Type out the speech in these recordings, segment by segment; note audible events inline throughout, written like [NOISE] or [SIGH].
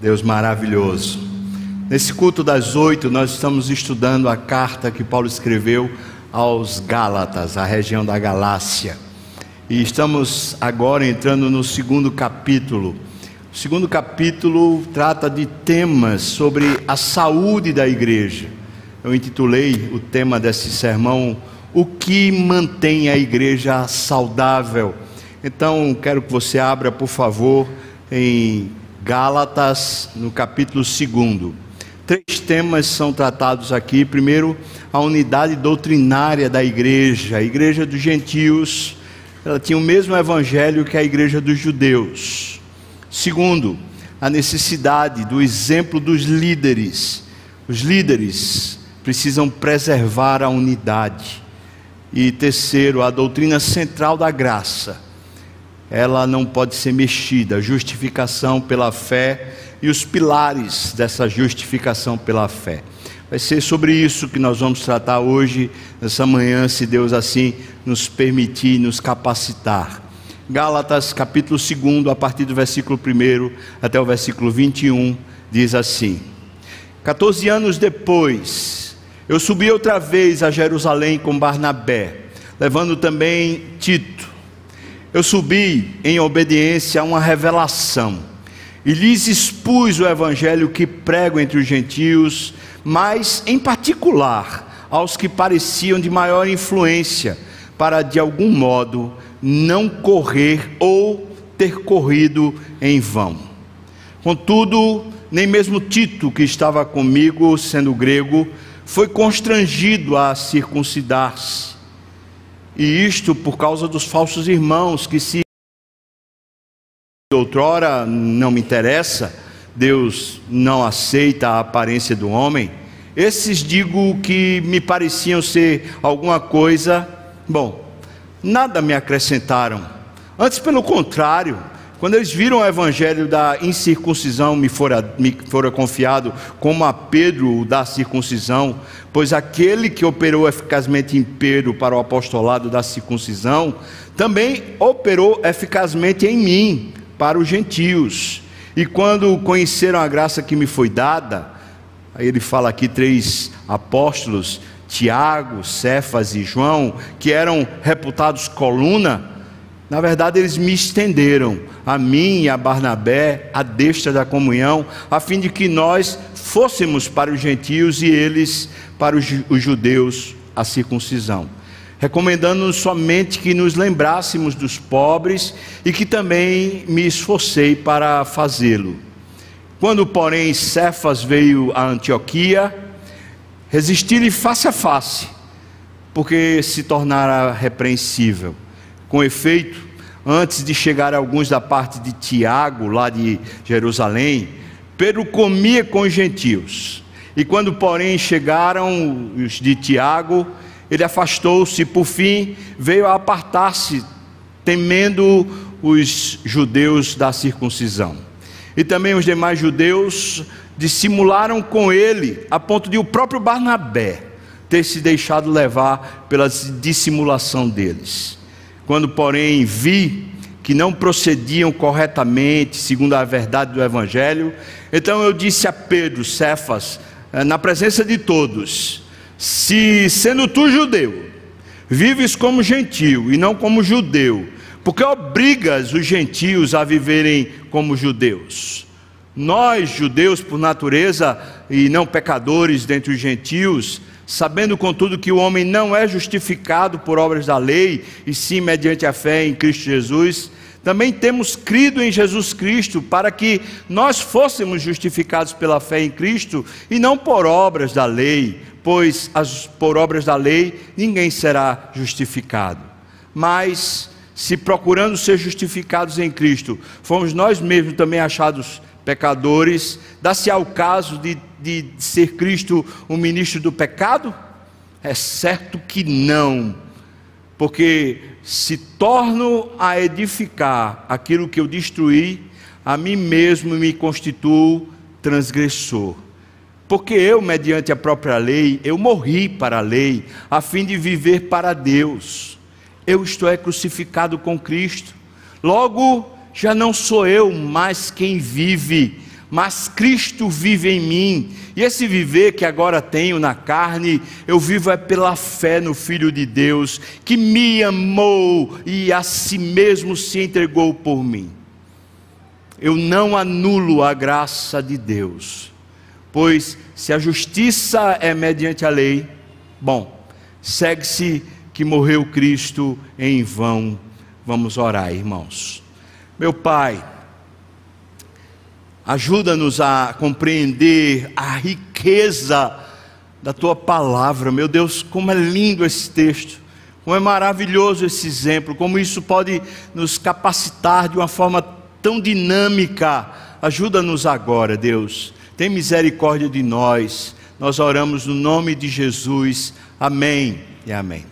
Deus maravilhoso. Nesse culto das oito, nós estamos estudando a carta que Paulo escreveu aos Gálatas, a região da Galácia. E estamos agora entrando no segundo capítulo. O segundo capítulo trata de temas sobre a saúde da igreja. Eu intitulei o tema desse sermão O que mantém a igreja saudável. Então, quero que você abra, por favor, em Gálatas, no capítulo 2. Três temas são tratados aqui. Primeiro, a unidade doutrinária da igreja. A igreja dos gentios, ela tinha o mesmo evangelho que a igreja dos judeus. Segundo, a necessidade do exemplo dos líderes. Os líderes precisam preservar a unidade. E terceiro, a doutrina central da graça ela não pode ser mexida. Justificação pela fé e os pilares dessa justificação pela fé. Vai ser sobre isso que nós vamos tratar hoje, nessa manhã, se Deus assim nos permitir, nos capacitar. Gálatas capítulo 2, a partir do versículo 1 até o versículo 21, diz assim: 14 anos depois, eu subi outra vez a Jerusalém com Barnabé, levando também Tito eu subi em obediência a uma revelação e lhes expus o evangelho que prego entre os gentios, mas em particular aos que pareciam de maior influência, para de algum modo não correr ou ter corrido em vão. Contudo, nem mesmo Tito, que estava comigo, sendo grego, foi constrangido a circuncidar-se e isto por causa dos falsos irmãos que se outrora não me interessa, Deus não aceita a aparência do homem. Esses digo que me pareciam ser alguma coisa, bom, nada me acrescentaram. Antes, pelo contrário, quando eles viram o evangelho da incircuncisão, me fora, me fora confiado como a Pedro da circuncisão, pois aquele que operou eficazmente em Pedro para o apostolado da circuncisão, também operou eficazmente em mim para os gentios. E quando conheceram a graça que me foi dada, aí ele fala aqui três apóstolos, Tiago, Cefas e João, que eram reputados coluna, na verdade, eles me estenderam, a mim e a Barnabé, a destra da comunhão, a fim de que nós fôssemos para os gentios e eles para os, judeus a circuncisão. Recomendando-nos somente que nos lembrássemos dos pobres e que também me esforcei para fazê-lo. Quando, porém, Cefas veio a Antioquia, resisti-lhe face a face, porque se tornara repreensível com efeito, antes de chegar alguns da parte de Tiago, lá de Jerusalém, Pedro comia com os gentios. E quando, porém, chegaram os de Tiago, ele afastou-se, por fim, veio a apartar-se, temendo os judeus da circuncisão. E também os demais judeus dissimularam com ele, a ponto de o próprio Barnabé ter se deixado levar pela dissimulação deles. Quando, porém, vi que não procediam corretamente, segundo a verdade do Evangelho, então eu disse a Pedro, Cefas, eh, na presença de todos: Se, sendo tu judeu, vives como gentio e não como judeu, porque obrigas os gentios a viverem como judeus. Nós, judeus por natureza e não pecadores dentre os gentios, sabendo contudo que o homem não é justificado por obras da lei, e sim mediante a fé em Cristo Jesus, também temos crido em Jesus Cristo para que nós fôssemos justificados pela fé em Cristo e não por obras da lei, pois as, por obras da lei ninguém será justificado. Mas se procurando ser justificados em Cristo, fomos nós mesmos também achados pecadores, dá-se ao caso de, de ser Cristo um ministro do pecado? É certo que não, porque se torno a edificar aquilo que eu destruí, a mim mesmo me constituo transgressor. Porque eu, mediante a própria lei, eu morri para a lei, a fim de viver para Deus. Eu estou é crucificado com Cristo. Logo, já não sou eu mais quem vive, mas Cristo vive em mim. E esse viver que agora tenho na carne, eu vivo é pela fé no Filho de Deus, que me amou e a si mesmo se entregou por mim. Eu não anulo a graça de Deus, pois se a justiça é mediante a lei, bom, segue-se que morreu Cristo em vão. Vamos orar, irmãos. Meu Pai, ajuda-nos a compreender a riqueza da tua palavra. Meu Deus, como é lindo esse texto. Como é maravilhoso esse exemplo, como isso pode nos capacitar de uma forma tão dinâmica. Ajuda-nos agora, Deus. Tem misericórdia de nós. Nós oramos no nome de Jesus. Amém e amém.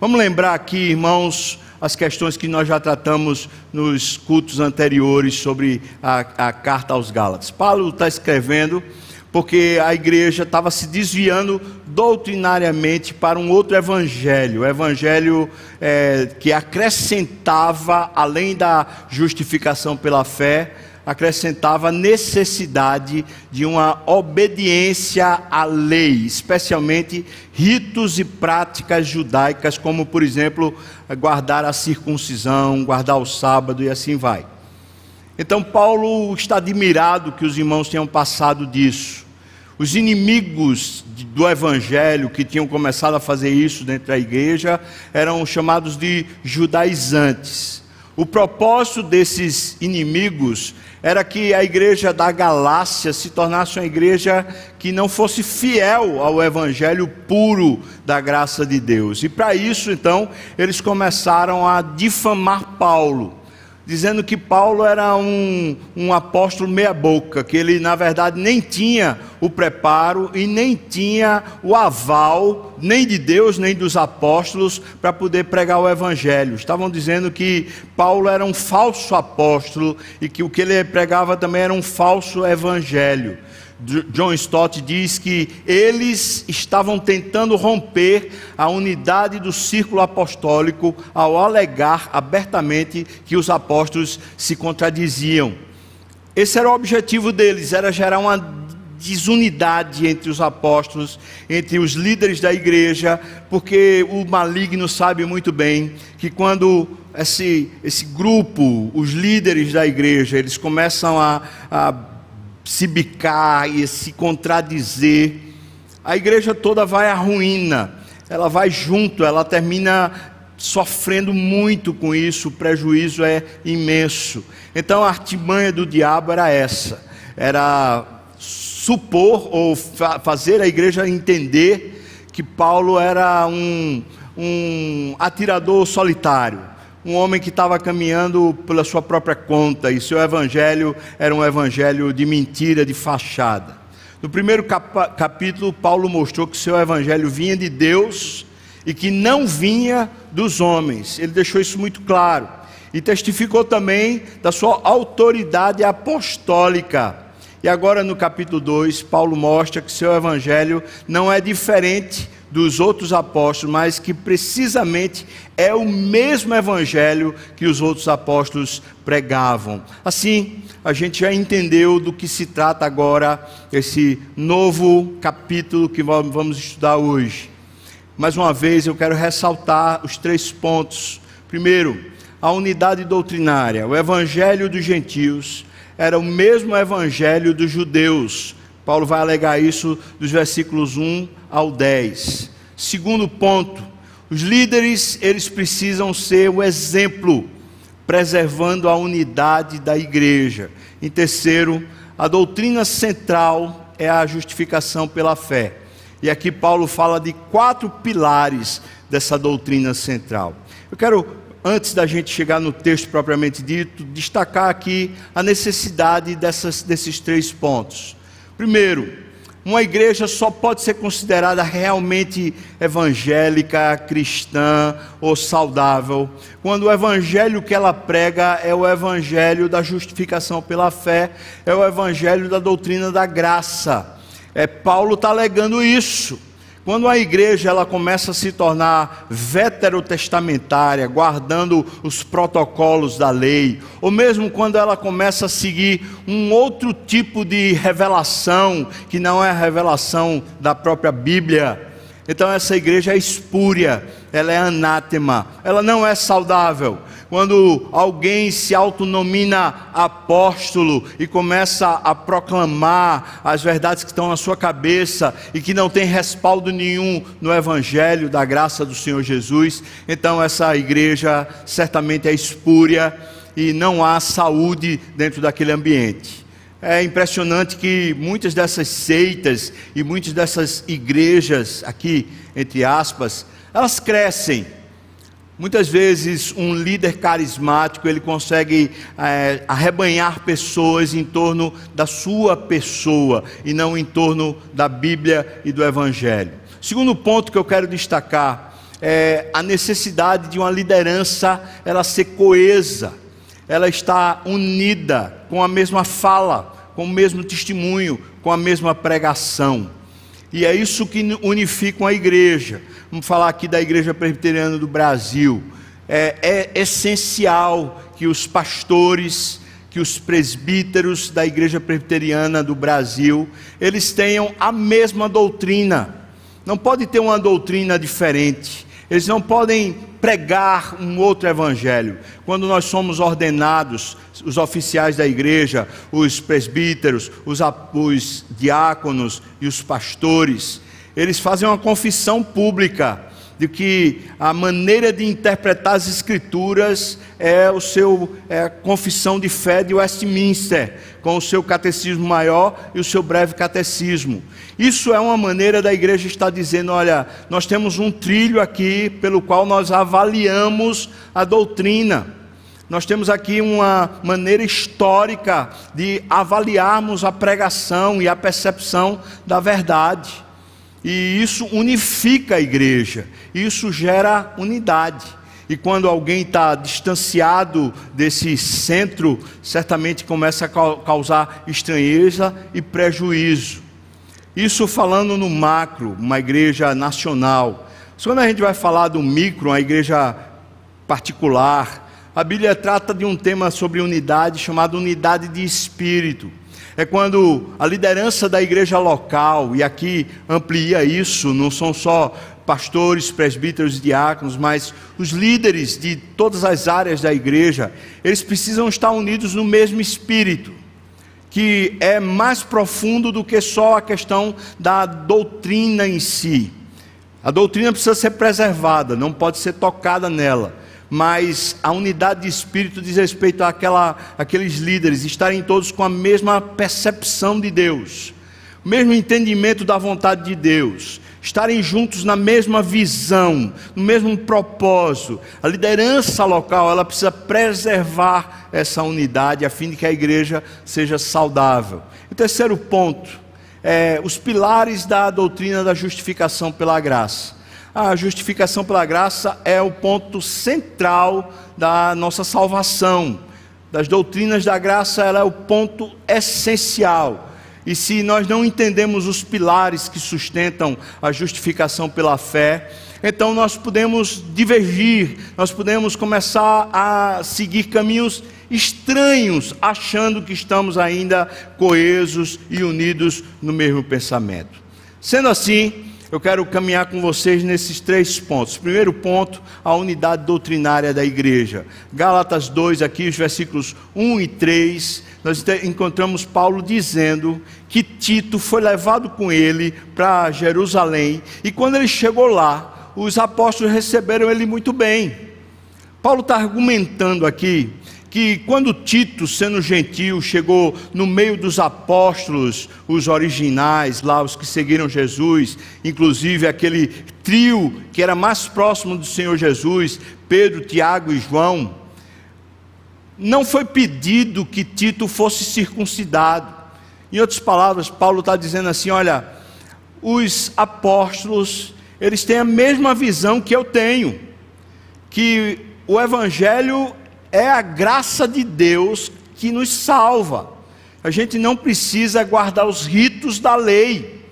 Vamos lembrar aqui, irmãos, as questões que nós já tratamos nos cultos anteriores sobre a, a carta aos Gálatas. Paulo está escrevendo porque a igreja estava se desviando doutrinariamente para um outro evangelho, o evangelho é, que acrescentava, além da justificação pela fé, acrescentava a necessidade de uma obediência à lei, especialmente ritos e práticas judaicas, como, por exemplo, guardar a circuncisão, guardar o sábado e assim vai. Então, Paulo está admirado que os irmãos tenham passado disso. Os inimigos do evangelho que tinham começado a fazer isso dentro da igreja eram chamados de judaizantes. O propósito desses inimigos era que a igreja da Galácia se tornasse uma igreja que não fosse fiel ao evangelho puro da graça de Deus. E para isso, então, eles começaram a difamar Paulo dizendo que Paulo era um, um apóstolo meia-boca, que ele, na verdade, nem tinha o preparo e nem tinha o aval, nem de Deus, nem dos apóstolos, para poder pregar o evangelho. Estavam dizendo que Paulo era um falso apóstolo e que o que ele pregava também era um falso evangelho. John Stott diz que eles estavam tentando romper a unidade do círculo apostólico ao alegar abertamente que os apóstolos se contradiziam. Esse era o objetivo deles, era gerar uma desunidade entre os apóstolos, entre os líderes da igreja, porque o maligno sabe muito bem que quando esse, esse grupo, os líderes da igreja, eles começam a, a se bicar e se contradizer, a igreja toda vai à ruína, ela vai junto, ela termina sofrendo muito com isso, o prejuízo é imenso. Então a artimanha do diabo era essa: era supor ou fa fazer a igreja entender que Paulo era um, um atirador solitário um homem que estava caminhando pela sua própria conta e seu evangelho era um evangelho de mentira, de fachada. No primeiro cap capítulo, Paulo mostrou que seu evangelho vinha de Deus e que não vinha dos homens. Ele deixou isso muito claro. E testificou também da sua autoridade apostólica. E agora no capítulo 2, Paulo mostra que seu evangelho não é diferente dos outros apóstolos, mas que precisamente é o mesmo evangelho que os outros apóstolos pregavam. Assim, a gente já entendeu do que se trata agora esse novo capítulo que vamos estudar hoje. Mais uma vez, eu quero ressaltar os três pontos. Primeiro, a unidade doutrinária. O evangelho dos gentios era o mesmo evangelho dos judeus Paulo vai alegar isso dos versículos 1 ao 10. Segundo ponto, os líderes, eles precisam ser o exemplo, preservando a unidade da igreja. Em terceiro, a doutrina central é a justificação pela fé. E aqui Paulo fala de quatro pilares dessa doutrina central. Eu quero, antes da gente chegar no texto propriamente dito, destacar aqui a necessidade dessas, desses três pontos. Primeiro, uma igreja só pode ser considerada realmente evangélica, cristã ou saudável, quando o evangelho que ela prega é o evangelho da justificação pela fé, é o evangelho da doutrina da graça. É, Paulo está alegando isso. Quando a igreja ela começa a se tornar veterotestamentária, guardando os protocolos da lei, ou mesmo quando ela começa a seguir um outro tipo de revelação, que não é a revelação da própria Bíblia, então essa igreja é espúria, ela é anátema, ela não é saudável quando alguém se autonomina apóstolo e começa a proclamar as verdades que estão na sua cabeça e que não tem respaldo nenhum no evangelho da graça do Senhor Jesus, então essa igreja certamente é espúria e não há saúde dentro daquele ambiente. É impressionante que muitas dessas seitas e muitas dessas igrejas aqui, entre aspas, elas crescem Muitas vezes um líder carismático ele consegue é, arrebanhar pessoas em torno da sua pessoa e não em torno da Bíblia e do Evangelho. Segundo ponto que eu quero destacar é a necessidade de uma liderança ela ser coesa, ela está unida com a mesma fala, com o mesmo testemunho, com a mesma pregação. E é isso que unifica a igreja. Vamos falar aqui da Igreja Presbiteriana do Brasil. É, é essencial que os pastores, que os presbíteros da Igreja Presbiteriana do Brasil, eles tenham a mesma doutrina. Não pode ter uma doutrina diferente. Eles não podem pregar um outro evangelho. Quando nós somos ordenados, os oficiais da igreja, os presbíteros, os, os diáconos e os pastores, eles fazem uma confissão pública de que a maneira de interpretar as escrituras é o seu é confissão de fé de Westminster, com o seu catecismo maior e o seu breve catecismo. Isso é uma maneira da igreja estar dizendo, olha, nós temos um trilho aqui pelo qual nós avaliamos a doutrina. Nós temos aqui uma maneira histórica de avaliarmos a pregação e a percepção da verdade. E isso unifica a igreja, isso gera unidade. E quando alguém está distanciado desse centro, certamente começa a causar estranheza e prejuízo. Isso falando no macro, uma igreja nacional. Quando a gente vai falar do micro, uma igreja particular, a Bíblia trata de um tema sobre unidade chamado unidade de espírito é quando a liderança da igreja local, e aqui amplia isso, não são só pastores, presbíteros e diáconos, mas os líderes de todas as áreas da igreja, eles precisam estar unidos no mesmo espírito, que é mais profundo do que só a questão da doutrina em si. A doutrina precisa ser preservada, não pode ser tocada nela mas a unidade de espírito diz respeito àquela, àqueles líderes estarem todos com a mesma percepção de Deus, o mesmo entendimento da vontade de Deus, estarem juntos na mesma visão, no mesmo propósito. A liderança local, ela precisa preservar essa unidade a fim de que a igreja seja saudável. O terceiro ponto é os pilares da doutrina da justificação pela graça a justificação pela graça é o ponto central da nossa salvação. Das doutrinas da graça, ela é o ponto essencial. E se nós não entendemos os pilares que sustentam a justificação pela fé, então nós podemos divergir, nós podemos começar a seguir caminhos estranhos, achando que estamos ainda coesos e unidos no mesmo pensamento. Sendo assim, eu quero caminhar com vocês nesses três pontos. Primeiro ponto, a unidade doutrinária da igreja. Gálatas 2, aqui os versículos 1 e 3, nós encontramos Paulo dizendo que Tito foi levado com ele para Jerusalém, e quando ele chegou lá, os apóstolos receberam ele muito bem. Paulo está argumentando aqui que quando Tito, sendo gentil, chegou no meio dos apóstolos, os originais, lá os que seguiram Jesus, inclusive aquele trio que era mais próximo do Senhor Jesus, Pedro, Tiago e João, não foi pedido que Tito fosse circuncidado. Em outras palavras, Paulo está dizendo assim: olha, os apóstolos, eles têm a mesma visão que eu tenho, que o Evangelho é a graça de Deus que nos salva. A gente não precisa guardar os ritos da lei.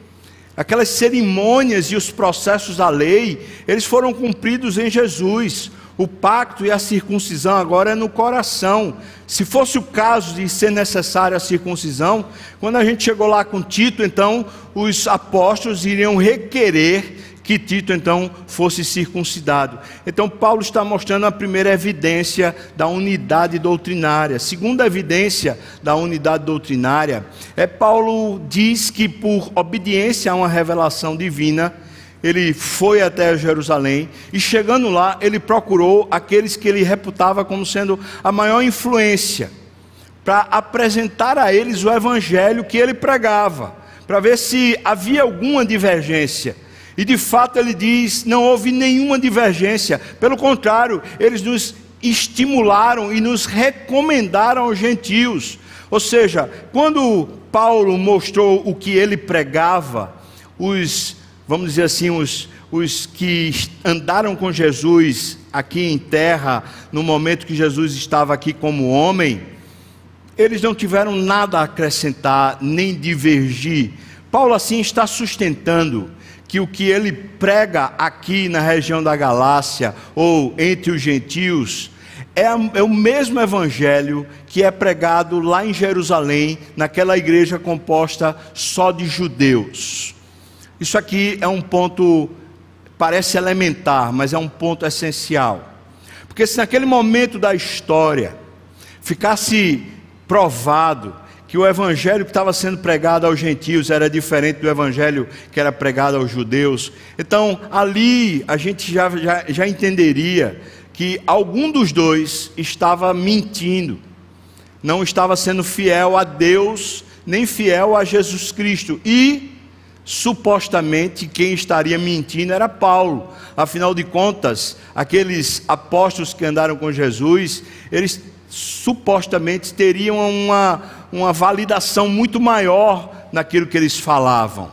Aquelas cerimônias e os processos da lei, eles foram cumpridos em Jesus. O pacto e a circuncisão agora é no coração. Se fosse o caso de ser necessária a circuncisão, quando a gente chegou lá com Tito, então os apóstolos iriam requerer que Tito então fosse circuncidado. Então Paulo está mostrando a primeira evidência da unidade doutrinária. Segunda evidência da unidade doutrinária é Paulo diz que por obediência a uma revelação divina, ele foi até Jerusalém e chegando lá, ele procurou aqueles que ele reputava como sendo a maior influência para apresentar a eles o evangelho que ele pregava, para ver se havia alguma divergência. E de fato ele diz: não houve nenhuma divergência, pelo contrário, eles nos estimularam e nos recomendaram aos gentios. Ou seja, quando Paulo mostrou o que ele pregava, os, vamos dizer assim, os, os que andaram com Jesus aqui em terra, no momento que Jesus estava aqui como homem, eles não tiveram nada a acrescentar nem divergir. Paulo assim está sustentando que o que ele prega aqui na região da Galácia ou entre os gentios é, é, o mesmo evangelho que é pregado lá em Jerusalém, naquela igreja composta só de judeus. Isso aqui é um ponto, parece elementar, mas é um ponto essencial. Porque se naquele momento da história ficasse provado que o evangelho que estava sendo pregado aos gentios era diferente do evangelho que era pregado aos judeus. Então, ali a gente já, já, já entenderia que algum dos dois estava mentindo, não estava sendo fiel a Deus, nem fiel a Jesus Cristo. E, supostamente, quem estaria mentindo era Paulo. Afinal de contas, aqueles apóstolos que andaram com Jesus, eles supostamente teriam uma, uma validação muito maior naquilo que eles falavam.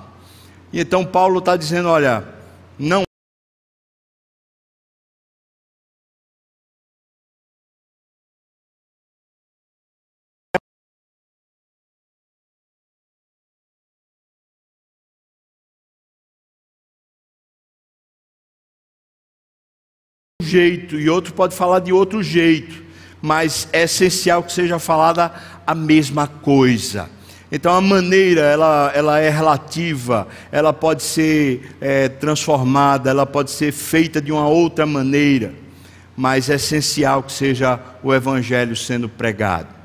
E então Paulo está dizendo: olha, não. jeito e outro pode falar de outro jeito mas é essencial que seja falada a mesma coisa. Então a maneira ela, ela é relativa, ela pode ser é, transformada, ela pode ser feita de uma outra maneira, mas é essencial que seja o Evangelho sendo pregado.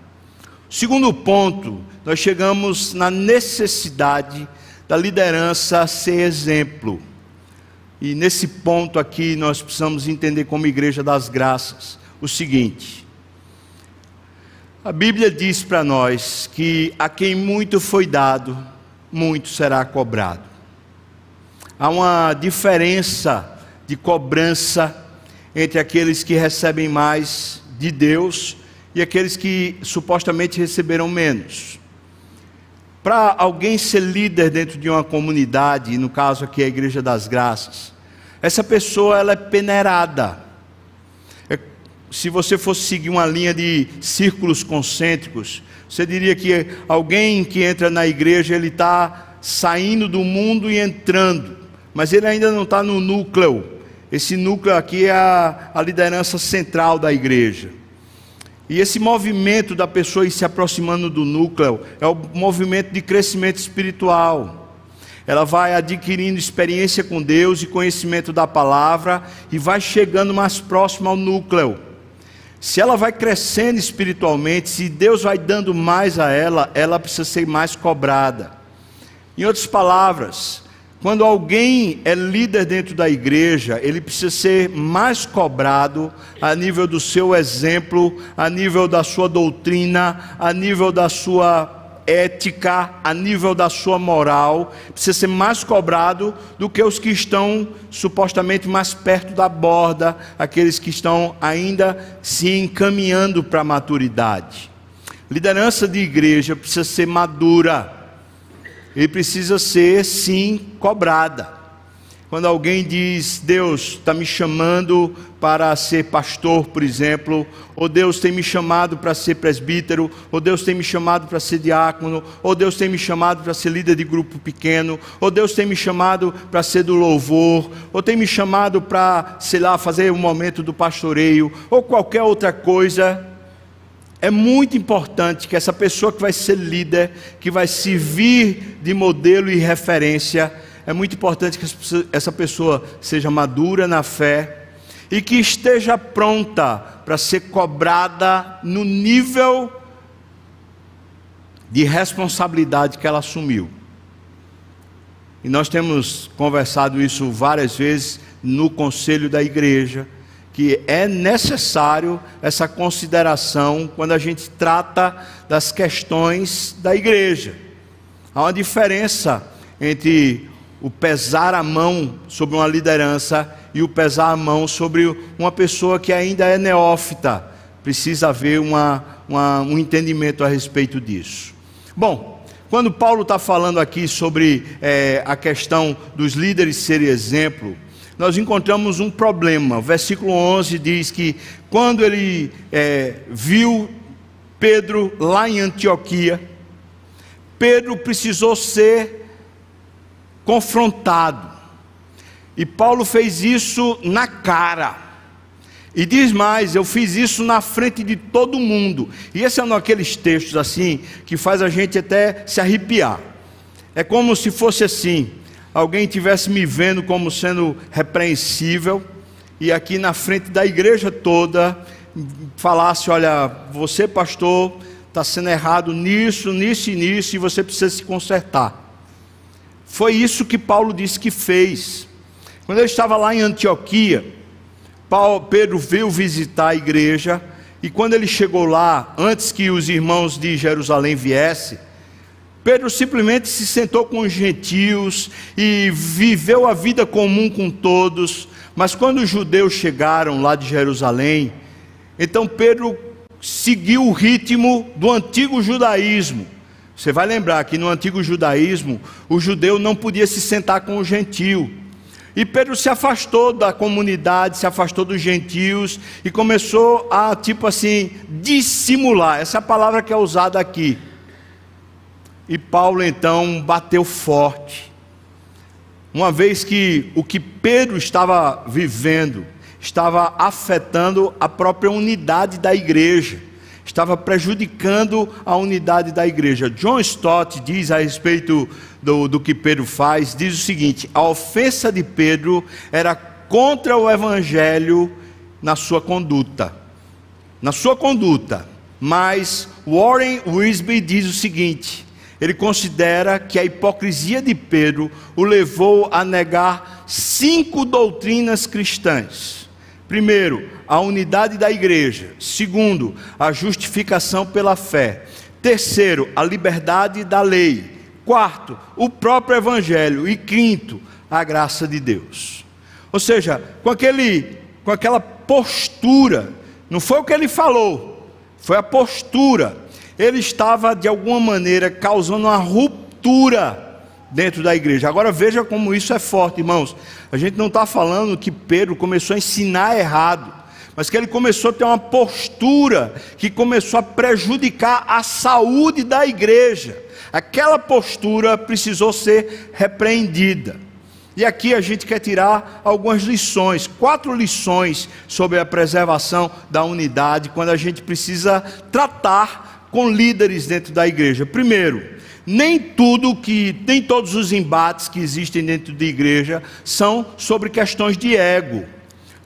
Segundo ponto, nós chegamos na necessidade da liderança ser exemplo. E nesse ponto aqui nós precisamos entender como Igreja das Graças o seguinte: a Bíblia diz para nós que a quem muito foi dado, muito será cobrado. Há uma diferença de cobrança entre aqueles que recebem mais de Deus e aqueles que supostamente receberam menos. Para alguém ser líder dentro de uma comunidade, no caso aqui a Igreja das Graças, essa pessoa ela é peneirada se você fosse seguir uma linha de círculos concêntricos, você diria que alguém que entra na igreja, ele está saindo do mundo e entrando, mas ele ainda não está no núcleo. Esse núcleo aqui é a, a liderança central da igreja. E esse movimento da pessoa ir se aproximando do núcleo é o movimento de crescimento espiritual. Ela vai adquirindo experiência com Deus e conhecimento da palavra e vai chegando mais próximo ao núcleo. Se ela vai crescendo espiritualmente, se Deus vai dando mais a ela, ela precisa ser mais cobrada. Em outras palavras, quando alguém é líder dentro da igreja, ele precisa ser mais cobrado a nível do seu exemplo, a nível da sua doutrina, a nível da sua ética, a nível da sua moral, precisa ser mais cobrado do que os que estão supostamente mais perto da borda, aqueles que estão ainda se encaminhando para a maturidade. Liderança de igreja precisa ser madura e precisa ser sim cobrada. quando alguém diz, Deus está me chamando para ser pastor, por exemplo, ou Deus tem me chamado para ser presbítero, ou Deus tem me chamado para ser diácono, ou Deus tem me chamado para ser líder de grupo pequeno, ou Deus tem me chamado para ser do louvor, ou tem me chamado para, sei lá, fazer o um momento do pastoreio, ou qualquer outra coisa. É muito importante que essa pessoa que vai ser líder, que vai servir de modelo e referência, é muito importante que essa pessoa seja madura na fé e que esteja pronta para ser cobrada no nível de responsabilidade que ela assumiu. E nós temos conversado isso várias vezes no conselho da igreja, que é necessário essa consideração quando a gente trata das questões da igreja. Há uma diferença entre o pesar a mão sobre uma liderança e o pesar a mão sobre uma pessoa que ainda é neófita. Precisa haver uma, uma, um entendimento a respeito disso. Bom, quando Paulo está falando aqui sobre é, a questão dos líderes serem exemplo, nós encontramos um problema. O versículo 11 diz que quando ele é, viu Pedro lá em Antioquia, Pedro precisou ser confrontado. E Paulo fez isso na cara. E diz mais, eu fiz isso na frente de todo mundo. E esse é um daqueles textos assim que faz a gente até se arrepiar. É como se fosse assim: alguém tivesse me vendo como sendo repreensível e aqui na frente da igreja toda falasse: olha, você pastor está sendo errado nisso, nisso e nisso e você precisa se consertar. Foi isso que Paulo disse que fez. Quando ele estava lá em Antioquia, Paulo, Pedro veio visitar a igreja, e quando ele chegou lá, antes que os irmãos de Jerusalém viessem, Pedro simplesmente se sentou com os gentios e viveu a vida comum com todos. Mas quando os judeus chegaram lá de Jerusalém, então Pedro seguiu o ritmo do antigo judaísmo. Você vai lembrar que no antigo judaísmo, o judeu não podia se sentar com o gentio. E Pedro se afastou da comunidade, se afastou dos gentios e começou a, tipo assim, dissimular. Essa é a palavra que é usada aqui. E Paulo então bateu forte. Uma vez que o que Pedro estava vivendo estava afetando a própria unidade da igreja estava prejudicando a unidade da igreja. John Stott diz a respeito do, do que Pedro faz: diz o seguinte, a ofensa de Pedro era contra o evangelho na sua conduta. Na sua conduta. Mas Warren Wisby diz o seguinte: ele considera que a hipocrisia de Pedro o levou a negar cinco doutrinas cristãs. Primeiro, a unidade da igreja. Segundo, a justificação pela fé. Terceiro, a liberdade da lei. Quarto, o próprio evangelho. E quinto, a graça de Deus. Ou seja, com, aquele, com aquela postura, não foi o que ele falou, foi a postura. Ele estava, de alguma maneira, causando uma ruptura dentro da igreja. Agora veja como isso é forte, irmãos. A gente não está falando que Pedro começou a ensinar errado, mas que ele começou a ter uma postura que começou a prejudicar a saúde da igreja. Aquela postura precisou ser repreendida. E aqui a gente quer tirar algumas lições, quatro lições sobre a preservação da unidade, quando a gente precisa tratar com líderes dentro da igreja. Primeiro, nem tudo que, nem todos os embates que existem dentro de igreja são sobre questões de ego.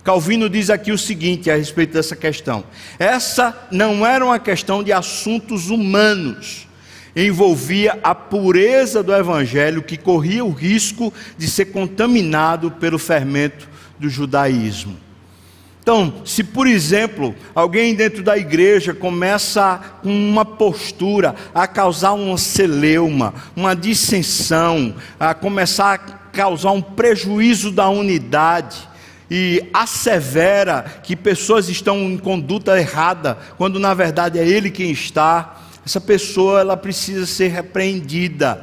Calvino diz aqui o seguinte a respeito dessa questão: essa não era uma questão de assuntos humanos, envolvia a pureza do evangelho que corria o risco de ser contaminado pelo fermento do judaísmo. Então, se por exemplo, alguém dentro da igreja começa com uma postura a causar uma celeuma, uma dissensão, a começar a causar um prejuízo da unidade, e assevera que pessoas estão em conduta errada, quando na verdade é ele quem está, essa pessoa ela precisa ser repreendida.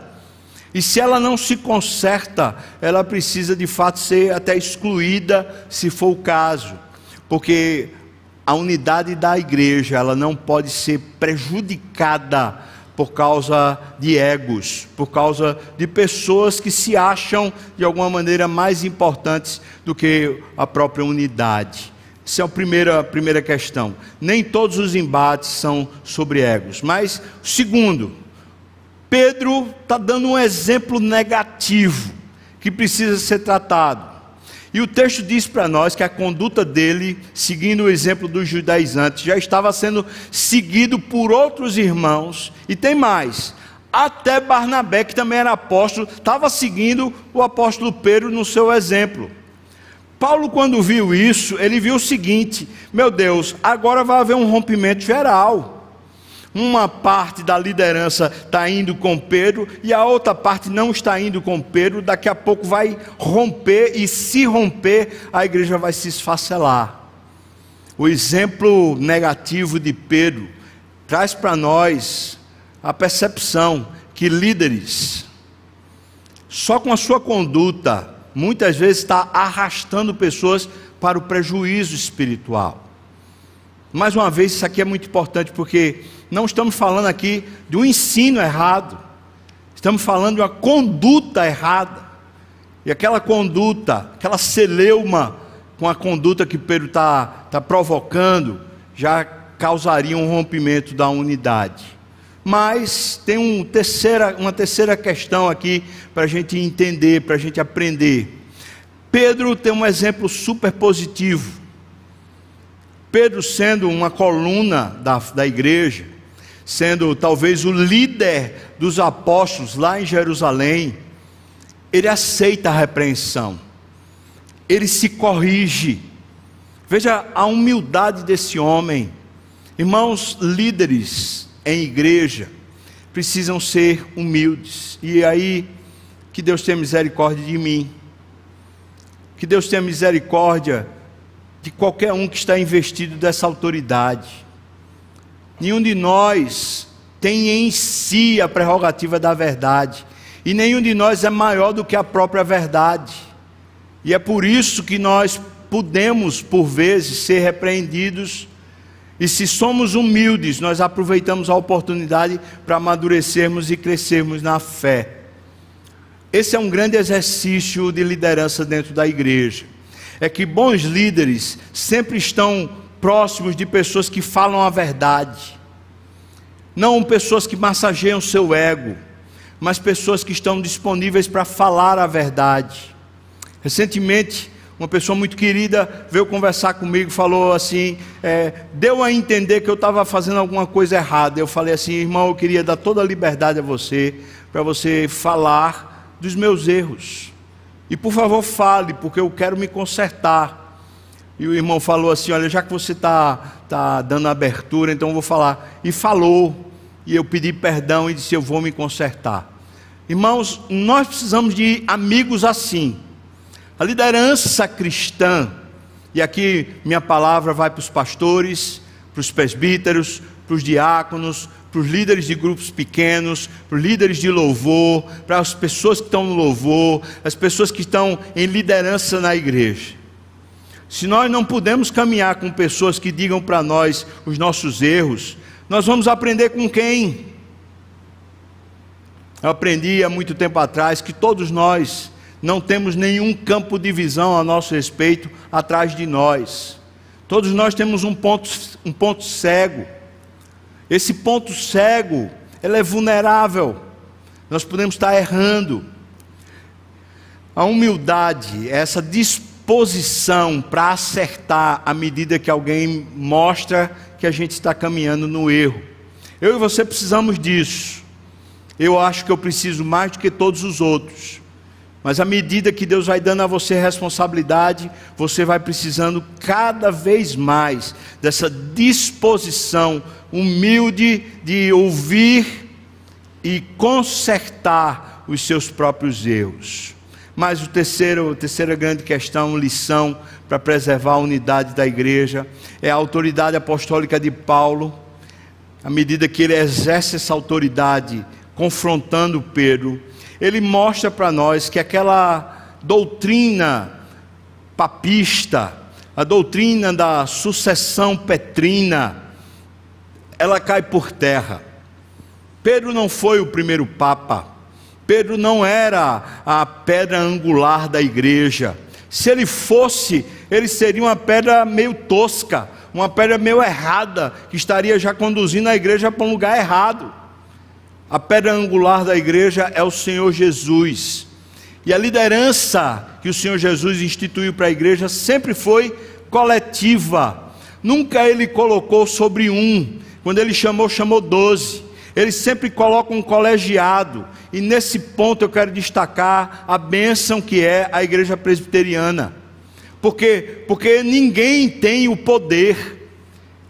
E se ela não se conserta, ela precisa de fato ser até excluída, se for o caso, porque a unidade da igreja, ela não pode ser prejudicada por causa de egos, por causa de pessoas que se acham de alguma maneira mais importantes do que a própria unidade. Essa é a primeira, a primeira questão. Nem todos os embates são sobre egos. Mas, segundo, Pedro está dando um exemplo negativo que precisa ser tratado. E o texto diz para nós que a conduta dele, seguindo o exemplo dos judaizantes, já estava sendo seguido por outros irmãos, e tem mais, até Barnabé, que também era apóstolo, estava seguindo o apóstolo Pedro no seu exemplo. Paulo, quando viu isso, ele viu o seguinte: meu Deus, agora vai haver um rompimento geral uma parte da liderança está indo com Pedro e a outra parte não está indo com Pedro, daqui a pouco vai romper e se romper, a igreja vai se esfacelar. O exemplo negativo de Pedro traz para nós a percepção que líderes, só com a sua conduta, muitas vezes está arrastando pessoas para o prejuízo espiritual. Mais uma vez, isso aqui é muito importante porque não estamos falando aqui de um ensino errado, estamos falando de uma conduta errada. E aquela conduta, aquela celeuma com a conduta que Pedro está tá provocando, já causaria um rompimento da unidade. Mas tem um terceira, uma terceira questão aqui para a gente entender, para a gente aprender. Pedro tem um exemplo super positivo. Pedro, sendo uma coluna da, da igreja, sendo talvez o líder dos apóstolos lá em Jerusalém, ele aceita a repreensão, ele se corrige. Veja a humildade desse homem. Irmãos, líderes em igreja precisam ser humildes. E aí, que Deus tenha misericórdia de mim. Que Deus tenha misericórdia de qualquer um que está investido dessa autoridade. Nenhum de nós tem em si a prerrogativa da verdade, e nenhum de nós é maior do que a própria verdade. E é por isso que nós podemos, por vezes, ser repreendidos, e se somos humildes, nós aproveitamos a oportunidade para amadurecermos e crescermos na fé. Esse é um grande exercício de liderança dentro da igreja. É que bons líderes sempre estão próximos de pessoas que falam a verdade, não pessoas que massageiam seu ego, mas pessoas que estão disponíveis para falar a verdade. Recentemente, uma pessoa muito querida veio conversar comigo, falou assim, é, deu a entender que eu estava fazendo alguma coisa errada. Eu falei assim, irmão, eu queria dar toda a liberdade a você, para você falar dos meus erros. E por favor, fale, porque eu quero me consertar. E o irmão falou assim: Olha, já que você está tá dando abertura, então eu vou falar. E falou. E eu pedi perdão e disse: Eu vou me consertar. Irmãos, nós precisamos de amigos assim. A liderança cristã, e aqui minha palavra vai para os pastores, para os presbíteros, para os diáconos, para os líderes de grupos pequenos, para os líderes de louvor, para as pessoas que estão no louvor, as pessoas que estão em liderança na igreja. Se nós não podemos caminhar com pessoas que digam para nós os nossos erros, nós vamos aprender com quem? Eu aprendi há muito tempo atrás que todos nós não temos nenhum campo de visão a nosso respeito atrás de nós. Todos nós temos um ponto, um ponto cego. Esse ponto cego, ele é vulnerável. Nós podemos estar errando. A humildade, essa disposição posição para acertar à medida que alguém mostra que a gente está caminhando no erro. Eu e você precisamos disso. Eu acho que eu preciso mais do que todos os outros. Mas à medida que Deus vai dando a você responsabilidade, você vai precisando cada vez mais dessa disposição humilde de ouvir e consertar os seus próprios erros. Mas o terceiro, a terceira grande questão, lição para preservar a unidade da igreja, é a autoridade apostólica de Paulo. À medida que ele exerce essa autoridade, confrontando Pedro, ele mostra para nós que aquela doutrina papista, a doutrina da sucessão petrina, ela cai por terra. Pedro não foi o primeiro papa. Pedro não era a pedra angular da igreja. Se ele fosse, ele seria uma pedra meio tosca, uma pedra meio errada, que estaria já conduzindo a igreja para um lugar errado. A pedra angular da igreja é o Senhor Jesus. E a liderança que o Senhor Jesus instituiu para a igreja sempre foi coletiva. Nunca ele colocou sobre um. Quando ele chamou, chamou doze. Ele sempre coloca um colegiado. E nesse ponto eu quero destacar a bênção que é a igreja presbiteriana. Porque, porque ninguém tem o poder.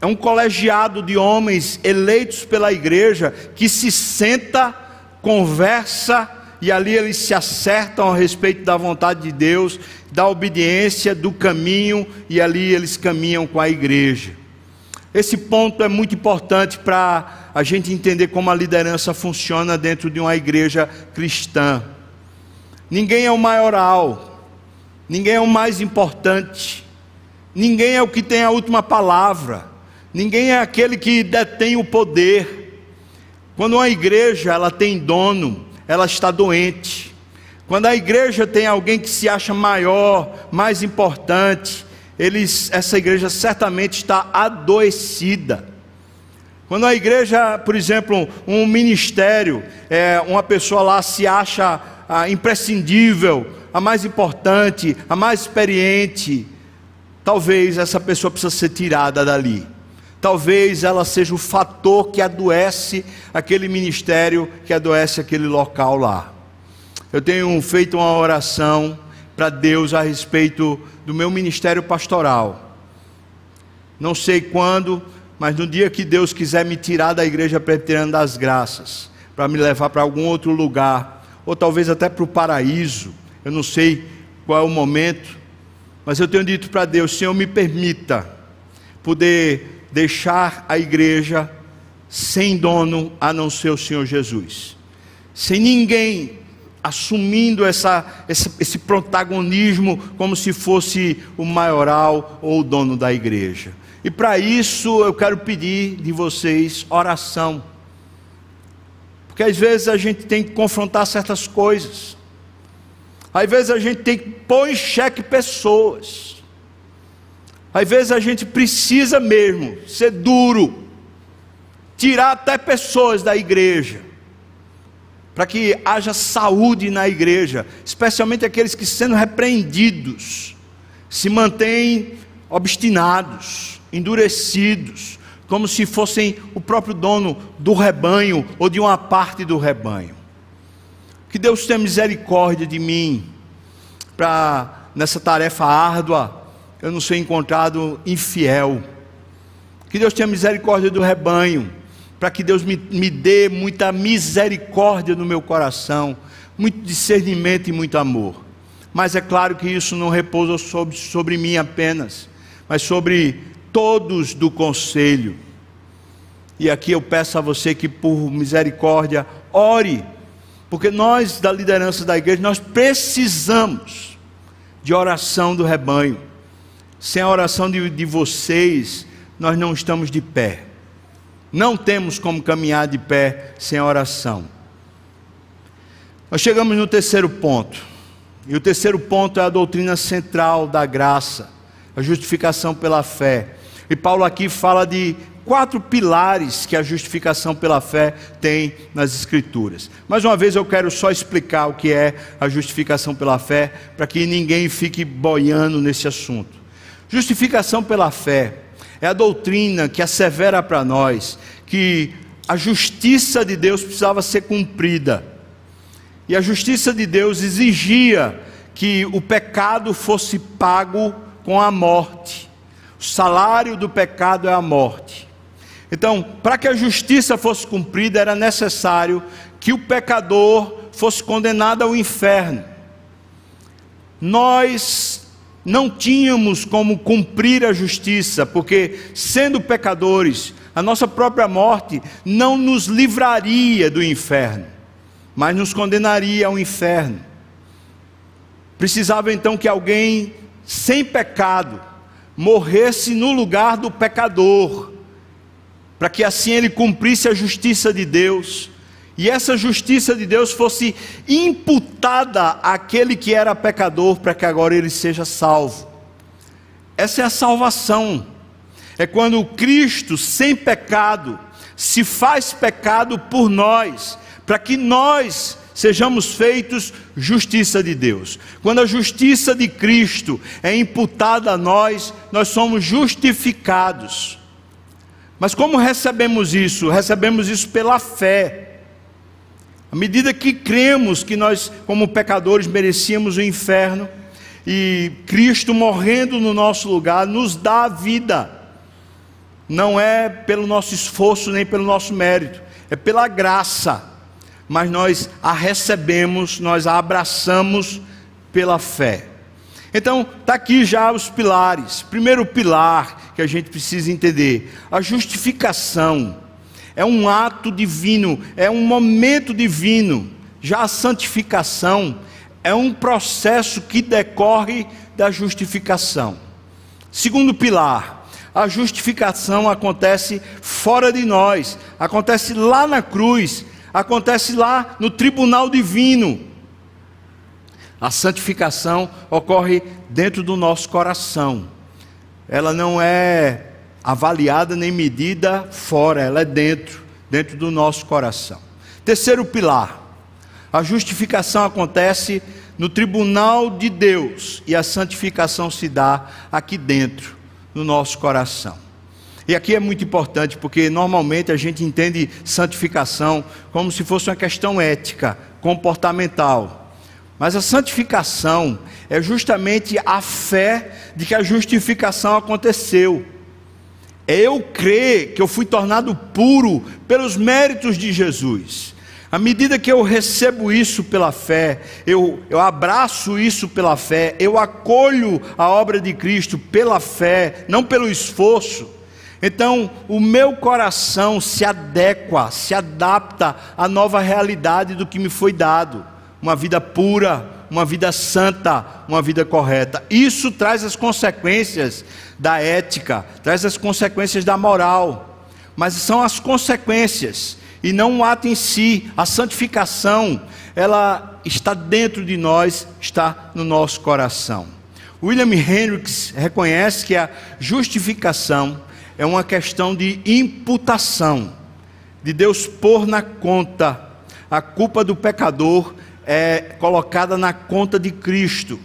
É um colegiado de homens eleitos pela igreja que se senta, conversa e ali eles se acertam a respeito da vontade de Deus, da obediência, do caminho, e ali eles caminham com a igreja. Esse ponto é muito importante para a gente entender como a liderança funciona dentro de uma igreja cristã. Ninguém é o maioral, ninguém é o mais importante, ninguém é o que tem a última palavra, ninguém é aquele que detém o poder. Quando uma igreja ela tem dono, ela está doente. Quando a igreja tem alguém que se acha maior, mais importante, eles, essa igreja certamente está adoecida. Quando a igreja, por exemplo, um ministério, é, uma pessoa lá se acha ah, imprescindível, a mais importante, a mais experiente, talvez essa pessoa precisa ser tirada dali talvez ela seja o fator que adoece aquele ministério, que adoece aquele local lá. Eu tenho feito uma oração para Deus a respeito do meu ministério pastoral. Não sei quando, mas no dia que Deus quiser me tirar da igreja preteriana das graças, para me levar para algum outro lugar, ou talvez até para o paraíso, eu não sei qual é o momento, mas eu tenho dito para Deus: Senhor, me permita poder deixar a igreja sem dono a não ser o Senhor Jesus, sem ninguém assumindo essa, esse, esse protagonismo como se fosse o maioral ou o dono da igreja. E para isso eu quero pedir de vocês oração. Porque às vezes a gente tem que confrontar certas coisas. Às vezes a gente tem que pôr em xeque pessoas. Às vezes a gente precisa mesmo ser duro, tirar até pessoas da igreja, para que haja saúde na igreja, especialmente aqueles que, sendo repreendidos, se mantêm obstinados, endurecidos, como se fossem o próprio dono do rebanho ou de uma parte do rebanho. Que Deus tenha misericórdia de mim, para nessa tarefa árdua eu não sou encontrado infiel. Que Deus tenha misericórdia do rebanho, para que Deus me, me dê muita misericórdia no meu coração, muito discernimento e muito amor. Mas é claro que isso não repousa sobre, sobre mim apenas, mas sobre todos do conselho. E aqui eu peço a você que, por misericórdia, ore, porque nós, da liderança da igreja, nós precisamos de oração do rebanho. Sem a oração de, de vocês, nós não estamos de pé. Não temos como caminhar de pé sem oração. Nós chegamos no terceiro ponto. E o terceiro ponto é a doutrina central da graça, a justificação pela fé. E Paulo aqui fala de quatro pilares que a justificação pela fé tem nas Escrituras. Mais uma vez eu quero só explicar o que é a justificação pela fé, para que ninguém fique boiando nesse assunto. Justificação pela fé é a doutrina que assevera para nós que a justiça de Deus precisava ser cumprida. E a justiça de Deus exigia que o pecado fosse pago com a morte. O salário do pecado é a morte. Então, para que a justiça fosse cumprida, era necessário que o pecador fosse condenado ao inferno. Nós não tínhamos como cumprir a justiça, porque, sendo pecadores, a nossa própria morte não nos livraria do inferno. mas nos condenaria ao inferno. Precisava então que alguém sem pecado morresse no lugar do pecador, para que assim ele cumprisse a justiça de Deus, e essa justiça de Deus fosse imputada àquele que era pecador, para que agora ele seja salvo. Essa é a salvação. É quando Cristo, sem pecado, se faz pecado por nós, para que nós sejamos feitos justiça de Deus. Quando a justiça de Cristo é imputada a nós, nós somos justificados. Mas como recebemos isso? Recebemos isso pela fé. À medida que cremos que nós, como pecadores, merecíamos o inferno, e Cristo morrendo no nosso lugar, nos dá vida. Não é pelo nosso esforço nem pelo nosso mérito, é pela graça mas nós a recebemos, nós a abraçamos pela fé. Então, está aqui já os pilares. Primeiro pilar que a gente precisa entender: a justificação é um ato divino, é um momento divino. Já a santificação é um processo que decorre da justificação. Segundo pilar, a justificação acontece fora de nós, acontece lá na cruz, acontece lá no tribunal divino. A santificação ocorre dentro do nosso coração. Ela não é avaliada nem medida fora, ela é dentro, dentro do nosso coração. Terceiro pilar. A justificação acontece no tribunal de Deus e a santificação se dá aqui dentro, no nosso coração. E aqui é muito importante porque normalmente a gente entende santificação como se fosse uma questão ética, comportamental. Mas a santificação é justamente a fé de que a justificação aconteceu. É eu crer que eu fui tornado puro pelos méritos de Jesus. À medida que eu recebo isso pela fé, eu, eu abraço isso pela fé, eu acolho a obra de Cristo pela fé, não pelo esforço. Então, o meu coração se adequa, se adapta à nova realidade do que me foi dado, uma vida pura, uma vida santa, uma vida correta. Isso traz as consequências da ética, traz as consequências da moral, mas são as consequências e não o ato em si. A santificação, ela está dentro de nós, está no nosso coração. William Hendricks reconhece que a justificação é uma questão de imputação, de Deus pôr na conta. A culpa do pecador é colocada na conta de Cristo.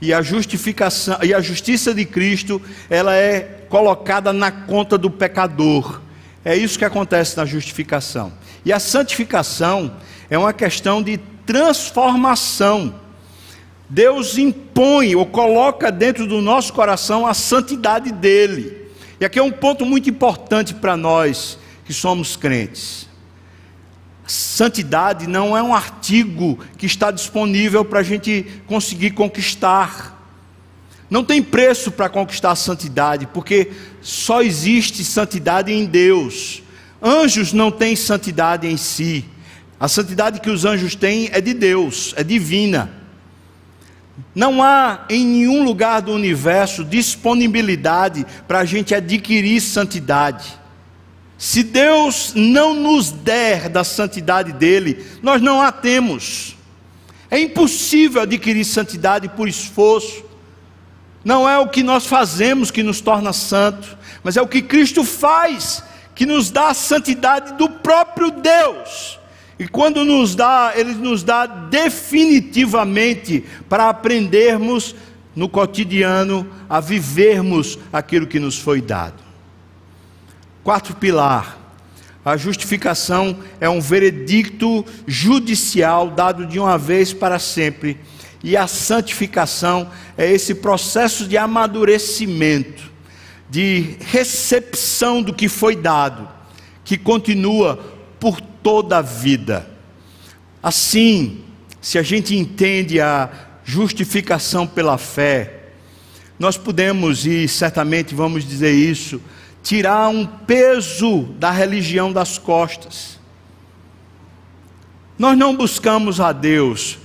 E a justificação e a justiça de Cristo, ela é colocada na conta do pecador. É isso que acontece na justificação. E a santificação é uma questão de transformação. Deus impõe ou coloca dentro do nosso coração a santidade dele. E aqui é um ponto muito importante para nós que somos crentes. Santidade não é um artigo que está disponível para a gente conseguir conquistar. Não tem preço para conquistar a santidade, porque só existe santidade em Deus. Anjos não têm santidade em si. A santidade que os anjos têm é de Deus, é divina. Não há em nenhum lugar do universo disponibilidade para a gente adquirir santidade. Se Deus não nos der da santidade dele, nós não a temos. É impossível adquirir santidade por esforço. Não é o que nós fazemos que nos torna santo, mas é o que Cristo faz que nos dá a santidade do próprio Deus. E quando nos dá, Ele nos dá definitivamente para aprendermos no cotidiano a vivermos aquilo que nos foi dado. Quarto pilar. A justificação é um veredicto judicial dado de uma vez para sempre. E a santificação é esse processo de amadurecimento, de recepção do que foi dado, que continua por toda a vida. Assim, se a gente entende a justificação pela fé, nós podemos, e certamente vamos dizer isso, tirar um peso da religião das costas. Nós não buscamos a Deus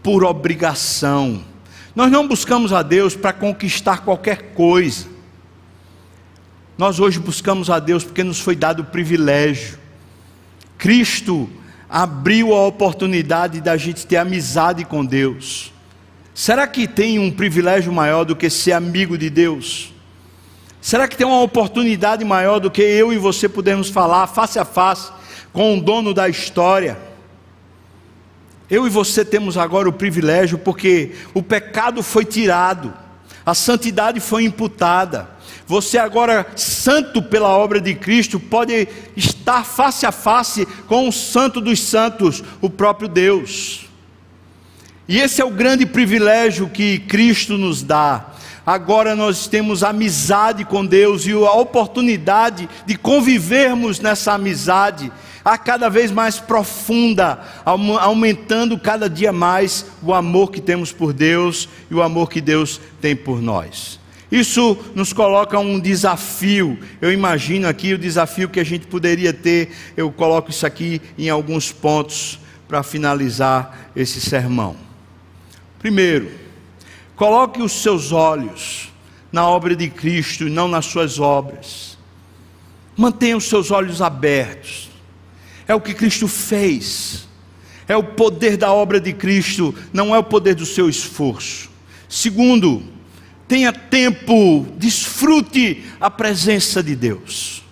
por obrigação. Nós não buscamos a Deus para conquistar qualquer coisa. Nós hoje buscamos a Deus porque nos foi dado o privilégio. Cristo abriu a oportunidade da gente ter amizade com Deus. Será que tem um privilégio maior do que ser amigo de Deus? Será que tem uma oportunidade maior do que eu e você podemos falar face a face com o dono da história? Eu e você temos agora o privilégio porque o pecado foi tirado, a santidade foi imputada. Você agora, santo pela obra de Cristo, pode estar face a face com o Santo dos Santos, o próprio Deus. E esse é o grande privilégio que Cristo nos dá. Agora nós temos amizade com Deus e a oportunidade de convivermos nessa amizade a cada vez mais profunda, aumentando cada dia mais o amor que temos por Deus e o amor que Deus tem por nós. Isso nos coloca um desafio. Eu imagino aqui o desafio que a gente poderia ter. Eu coloco isso aqui em alguns pontos para finalizar esse sermão. Primeiro, coloque os seus olhos na obra de Cristo e não nas suas obras. Mantenha os seus olhos abertos. É o que Cristo fez. É o poder da obra de Cristo, não é o poder do seu esforço. Segundo, tenha tempo, desfrute a presença de Deus.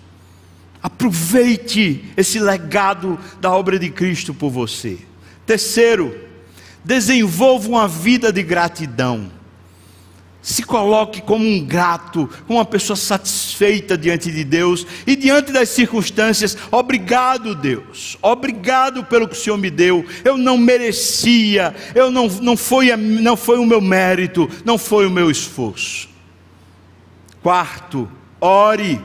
Aproveite esse legado da obra de Cristo por você. Terceiro, desenvolva uma vida de gratidão. Se coloque como um grato, como uma pessoa satisfeita diante de Deus e diante das circunstâncias. Obrigado, Deus. Obrigado pelo que o Senhor me deu. Eu não merecia, eu não, não, foi, não foi o meu mérito, não foi o meu esforço. Quarto, ore,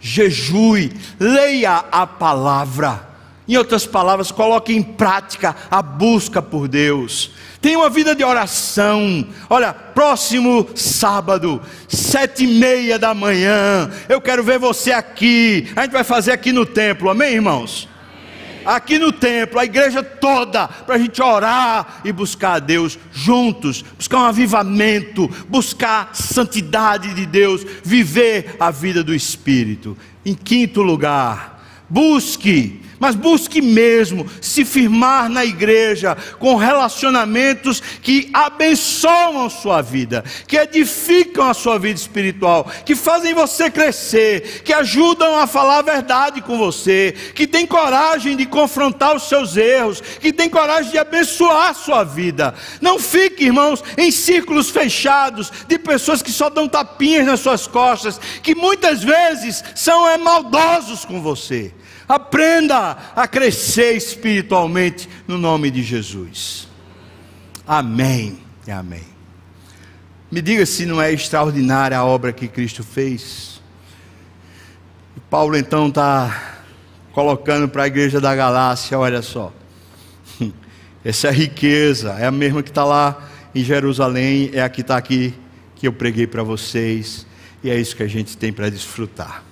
jejue, leia a palavra. Em outras palavras, coloque em prática a busca por Deus. Tenha uma vida de oração. Olha, próximo sábado, sete e meia da manhã, eu quero ver você aqui. A gente vai fazer aqui no templo, amém, irmãos? Aqui no templo, a igreja toda, para a gente orar e buscar a Deus juntos, buscar um avivamento, buscar santidade de Deus, viver a vida do Espírito. Em quinto lugar, busque mas busque mesmo se firmar na igreja com relacionamentos que abençoam sua vida, que edificam a sua vida espiritual, que fazem você crescer, que ajudam a falar a verdade com você, que tem coragem de confrontar os seus erros, que tem coragem de abençoar a sua vida. Não fique, irmãos, em círculos fechados de pessoas que só dão tapinhas nas suas costas, que muitas vezes são é, maldosos com você. Aprenda a crescer espiritualmente no nome de Jesus. Amém e amém. Me diga se não é extraordinária a obra que Cristo fez. Paulo então está colocando para a igreja da Galácia, olha só. [LAUGHS] Essa é riqueza, é a mesma que está lá em Jerusalém, é a que está aqui que eu preguei para vocês, e é isso que a gente tem para desfrutar.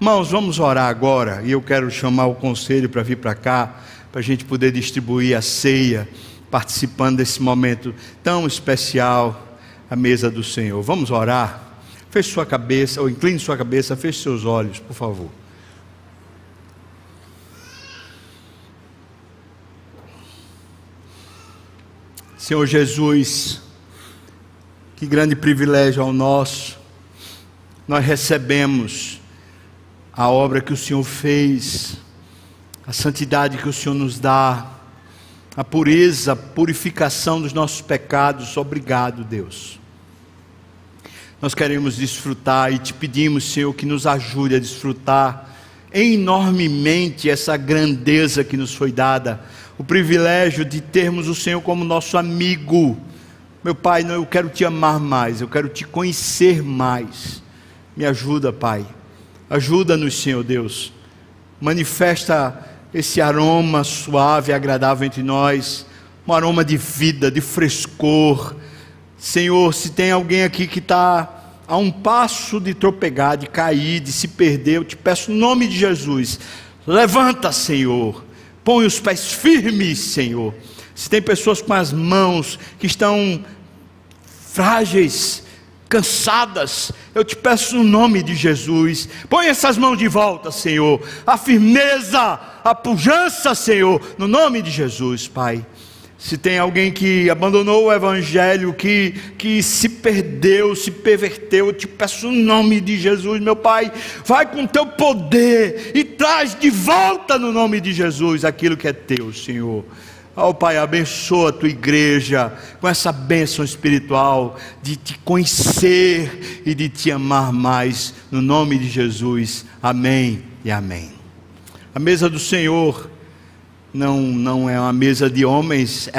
Irmãos, vamos orar agora e eu quero chamar o conselho para vir para cá, para a gente poder distribuir a ceia, participando desse momento tão especial, a mesa do Senhor. Vamos orar? Feche sua cabeça, ou incline sua cabeça, feche seus olhos, por favor. Senhor Jesus, que grande privilégio ao nosso, nós recebemos a obra que o Senhor fez, a santidade que o Senhor nos dá, a pureza, a purificação dos nossos pecados. Obrigado, Deus. Nós queremos desfrutar e te pedimos, Senhor, que nos ajude a desfrutar enormemente essa grandeza que nos foi dada, o privilégio de termos o Senhor como nosso amigo. Meu Pai, eu quero te amar mais, eu quero te conhecer mais. Me ajuda, Pai Ajuda-nos, Senhor Deus. Manifesta esse aroma suave e agradável entre nós, um aroma de vida, de frescor. Senhor, se tem alguém aqui que está a um passo de tropegar, de cair, de se perder, eu te peço em nome de Jesus, levanta, Senhor, põe os pés firmes, Senhor. Se tem pessoas com as mãos que estão frágeis, cansadas, eu te peço no nome de Jesus, põe essas mãos de volta, Senhor, a firmeza, a pujança, Senhor, no nome de Jesus, Pai. Se tem alguém que abandonou o Evangelho, que, que se perdeu, se perverteu, eu te peço o nome de Jesus, meu Pai. Vai com teu poder e traz de volta no nome de Jesus aquilo que é teu, Senhor. Oh, Pai, abençoa a tua igreja com essa bênção espiritual de te conhecer e de te amar mais, no nome de Jesus. Amém e amém. A mesa do Senhor não, não é uma mesa de homens, é